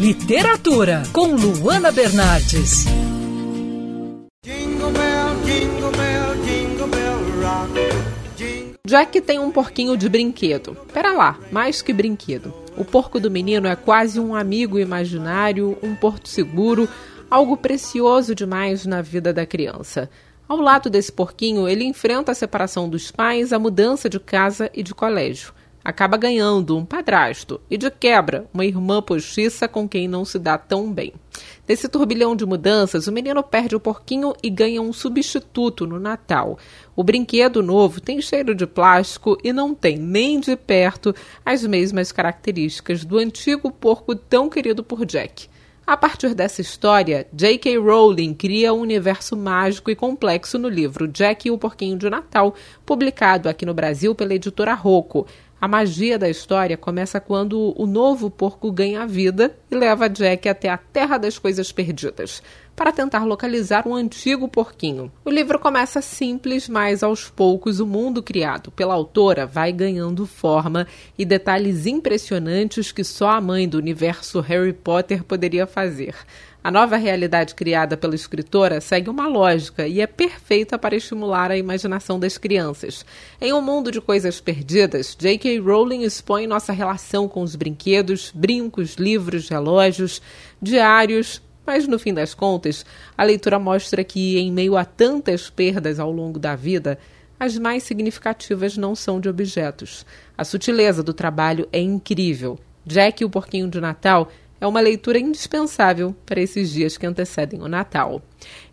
Literatura, com Luana Bernardes. Jack tem um porquinho de brinquedo. Pera lá, mais que brinquedo. O porco do menino é quase um amigo imaginário, um porto seguro, algo precioso demais na vida da criança. Ao lado desse porquinho, ele enfrenta a separação dos pais, a mudança de casa e de colégio. Acaba ganhando um padrasto e, de quebra, uma irmã postiça com quem não se dá tão bem. Nesse turbilhão de mudanças, o menino perde o porquinho e ganha um substituto no Natal. O brinquedo novo tem cheiro de plástico e não tem nem de perto as mesmas características do antigo porco tão querido por Jack. A partir dessa história, J.K. Rowling cria um universo mágico e complexo no livro Jack e o Porquinho de Natal, publicado aqui no Brasil pela editora Rocco. A magia da história começa quando o novo porco ganha vida e leva Jack até a Terra das Coisas Perdidas, para tentar localizar um antigo porquinho. O livro começa simples, mas aos poucos o mundo criado pela autora vai ganhando forma e detalhes impressionantes que só a mãe do universo Harry Potter poderia fazer. A nova realidade criada pela escritora segue uma lógica e é perfeita para estimular a imaginação das crianças. Em um mundo de coisas perdidas, J.K. Rowling expõe nossa relação com os brinquedos, brincos, livros, relógios, diários, mas no fim das contas, a leitura mostra que, em meio a tantas perdas ao longo da vida, as mais significativas não são de objetos. A sutileza do trabalho é incrível. Jack e o Porquinho de Natal é uma leitura indispensável para esses dias que antecedem o Natal.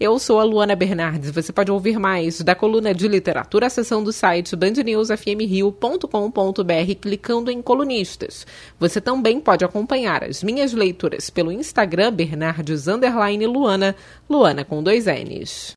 Eu sou a Luana Bernardes. Você pode ouvir mais da coluna de literatura acessando do site bandnewsfmrio.com.br clicando em colunistas. Você também pode acompanhar as minhas leituras pelo Instagram Bernardes Luana, Luana com dois N's.